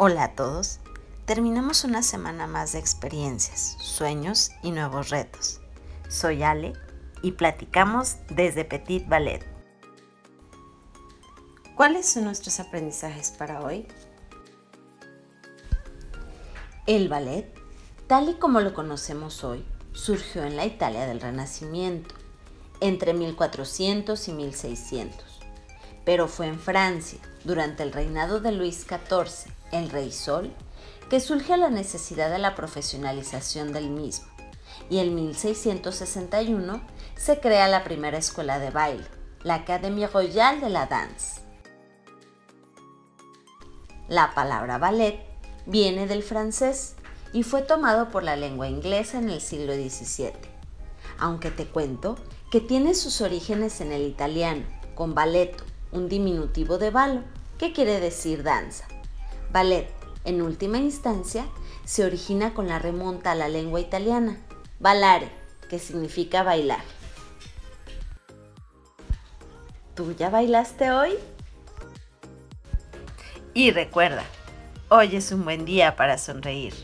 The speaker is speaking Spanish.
Hola a todos. Terminamos una semana más de experiencias, sueños y nuevos retos. Soy Ale y platicamos desde Petit Ballet. ¿Cuáles son nuestros aprendizajes para hoy? El ballet, tal y como lo conocemos hoy, surgió en la Italia del Renacimiento, entre 1400 y 1600, pero fue en Francia, durante el reinado de Luis XIV, el Rey Sol, que surge la necesidad de la profesionalización del mismo, y en 1661 se crea la primera escuela de baile, la Académie Royale de la Danse. La palabra ballet viene del francés y fue tomado por la lengua inglesa en el siglo XVII, aunque te cuento que tiene sus orígenes en el italiano, con balletto, un diminutivo de balo, que quiere decir danza. Ballet, en última instancia, se origina con la remonta a la lengua italiana, ballare, que significa bailar. ¿Tú ya bailaste hoy? Y recuerda, hoy es un buen día para sonreír.